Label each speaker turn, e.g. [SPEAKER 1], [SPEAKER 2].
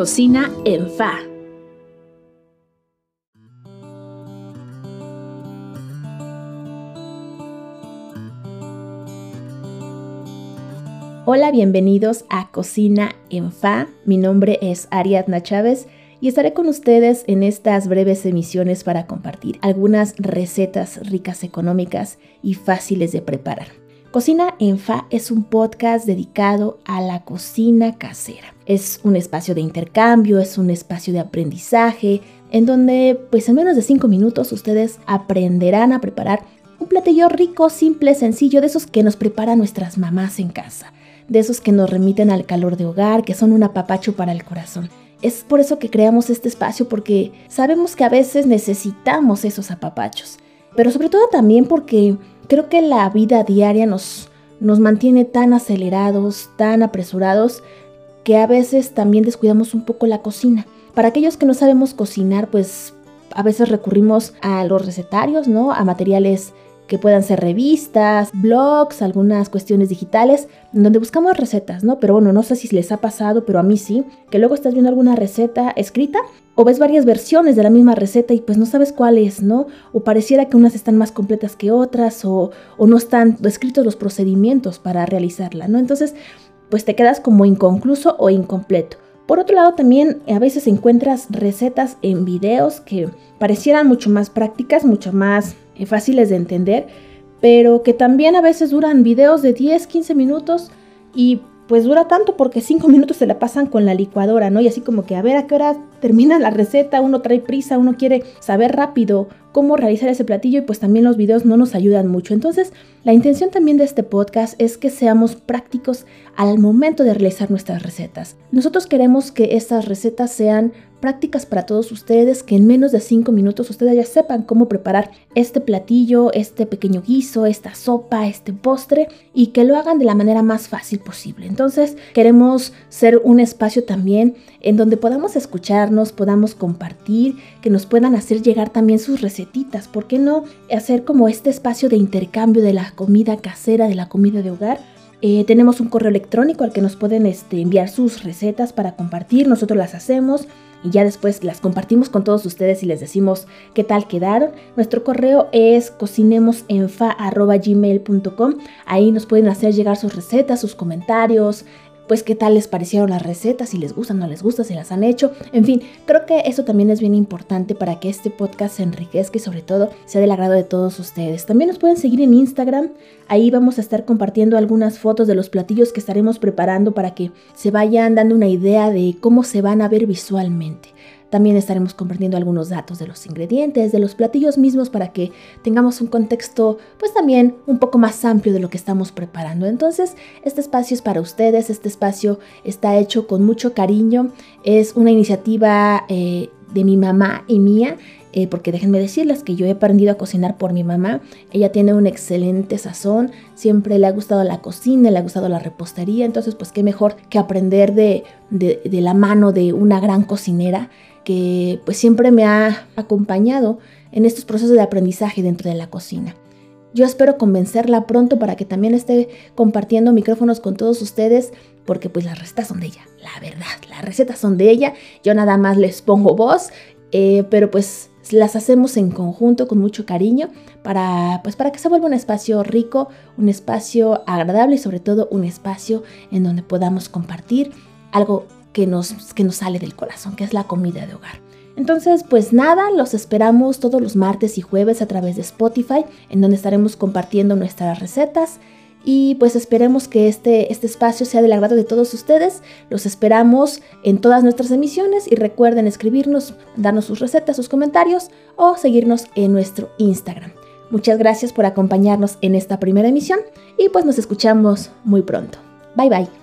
[SPEAKER 1] Cocina en Fa. Hola, bienvenidos a Cocina en Fa. Mi nombre es Ariadna Chávez y estaré con ustedes en estas breves emisiones para compartir algunas recetas ricas económicas y fáciles de preparar. Cocina en Fa es un podcast dedicado a la cocina casera. Es un espacio de intercambio, es un espacio de aprendizaje, en donde pues en menos de 5 minutos ustedes aprenderán a preparar un platillo rico, simple, sencillo, de esos que nos preparan nuestras mamás en casa, de esos que nos remiten al calor de hogar, que son un apapacho para el corazón. Es por eso que creamos este espacio porque sabemos que a veces necesitamos esos apapachos, pero sobre todo también porque creo que la vida diaria nos, nos mantiene tan acelerados, tan apresurados, que a veces también descuidamos un poco la cocina. Para aquellos que no sabemos cocinar, pues a veces recurrimos a los recetarios, ¿no? A materiales que puedan ser revistas, blogs, algunas cuestiones digitales, donde buscamos recetas, ¿no? Pero bueno, no sé si les ha pasado, pero a mí sí, que luego estás viendo alguna receta escrita o ves varias versiones de la misma receta y pues no sabes cuál es, ¿no? O pareciera que unas están más completas que otras o, no están escritos los procedimientos para realizarla, ¿no? Entonces, pues te quedas como inconcluso o incompleto. Por otro lado, también a veces encuentras recetas en videos que parecieran mucho más prácticas, mucho más eh, fáciles de entender, pero que también a veces duran videos de 10, 15 minutos y pues dura tanto porque 5 minutos se la pasan con la licuadora, ¿no? Y así como que a ver a qué hora termina la receta, uno trae prisa, uno quiere saber rápido cómo realizar ese platillo y pues también los videos no nos ayudan mucho. Entonces, la intención también de este podcast es que seamos prácticos al momento de realizar nuestras recetas. Nosotros queremos que estas recetas sean prácticas para todos ustedes, que en menos de 5 minutos ustedes ya sepan cómo preparar este platillo, este pequeño guiso, esta sopa, este postre y que lo hagan de la manera más fácil posible. Entonces, queremos ser un espacio también en donde podamos escucharnos, podamos compartir, que nos puedan hacer llegar también sus recetitas. ¿Por qué no hacer como este espacio de intercambio de la comida casera, de la comida de hogar? Eh, tenemos un correo electrónico al que nos pueden este, enviar sus recetas para compartir, nosotros las hacemos y ya después las compartimos con todos ustedes y les decimos qué tal quedaron. Nuestro correo es cocinemosenfa.gmail.com. Ahí nos pueden hacer llegar sus recetas, sus comentarios, pues qué tal les parecieron las recetas, si les gustan, no les gustan, si las han hecho. En fin, creo que eso también es bien importante para que este podcast se enriquezca y sobre todo sea del agrado de todos ustedes. También nos pueden seguir en Instagram. Ahí vamos a estar compartiendo algunas fotos de los platillos que estaremos preparando para que se vayan dando una idea de cómo se van a ver visualmente. También estaremos compartiendo algunos datos de los ingredientes, de los platillos mismos para que tengamos un contexto pues también un poco más amplio de lo que estamos preparando. Entonces, este espacio es para ustedes, este espacio está hecho con mucho cariño, es una iniciativa eh, de mi mamá y mía. Eh, porque déjenme decirles que yo he aprendido a cocinar por mi mamá. Ella tiene un excelente sazón, siempre le ha gustado la cocina, le ha gustado la repostería, entonces pues qué mejor que aprender de, de, de la mano de una gran cocinera que pues siempre me ha acompañado en estos procesos de aprendizaje dentro de la cocina. Yo espero convencerla pronto para que también esté compartiendo micrófonos con todos ustedes, porque pues las recetas son de ella, la verdad, las recetas son de ella, yo nada más les pongo voz, eh, pero pues las hacemos en conjunto con mucho cariño para, pues para que se vuelva un espacio rico, un espacio agradable y sobre todo un espacio en donde podamos compartir algo que nos, que nos sale del corazón, que es la comida de hogar. Entonces, pues nada, los esperamos todos los martes y jueves a través de Spotify, en donde estaremos compartiendo nuestras recetas. Y pues esperemos que este, este espacio sea del agrado de todos ustedes. Los esperamos en todas nuestras emisiones y recuerden escribirnos, darnos sus recetas, sus comentarios o seguirnos en nuestro Instagram. Muchas gracias por acompañarnos en esta primera emisión y pues nos escuchamos muy pronto. Bye bye.